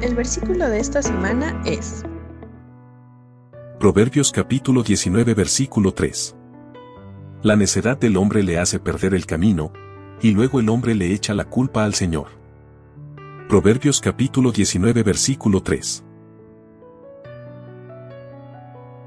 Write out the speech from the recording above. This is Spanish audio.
El versículo de esta semana es Proverbios capítulo 19 versículo 3. La necedad del hombre le hace perder el camino, y luego el hombre le echa la culpa al Señor. Proverbios capítulo 19 versículo 3.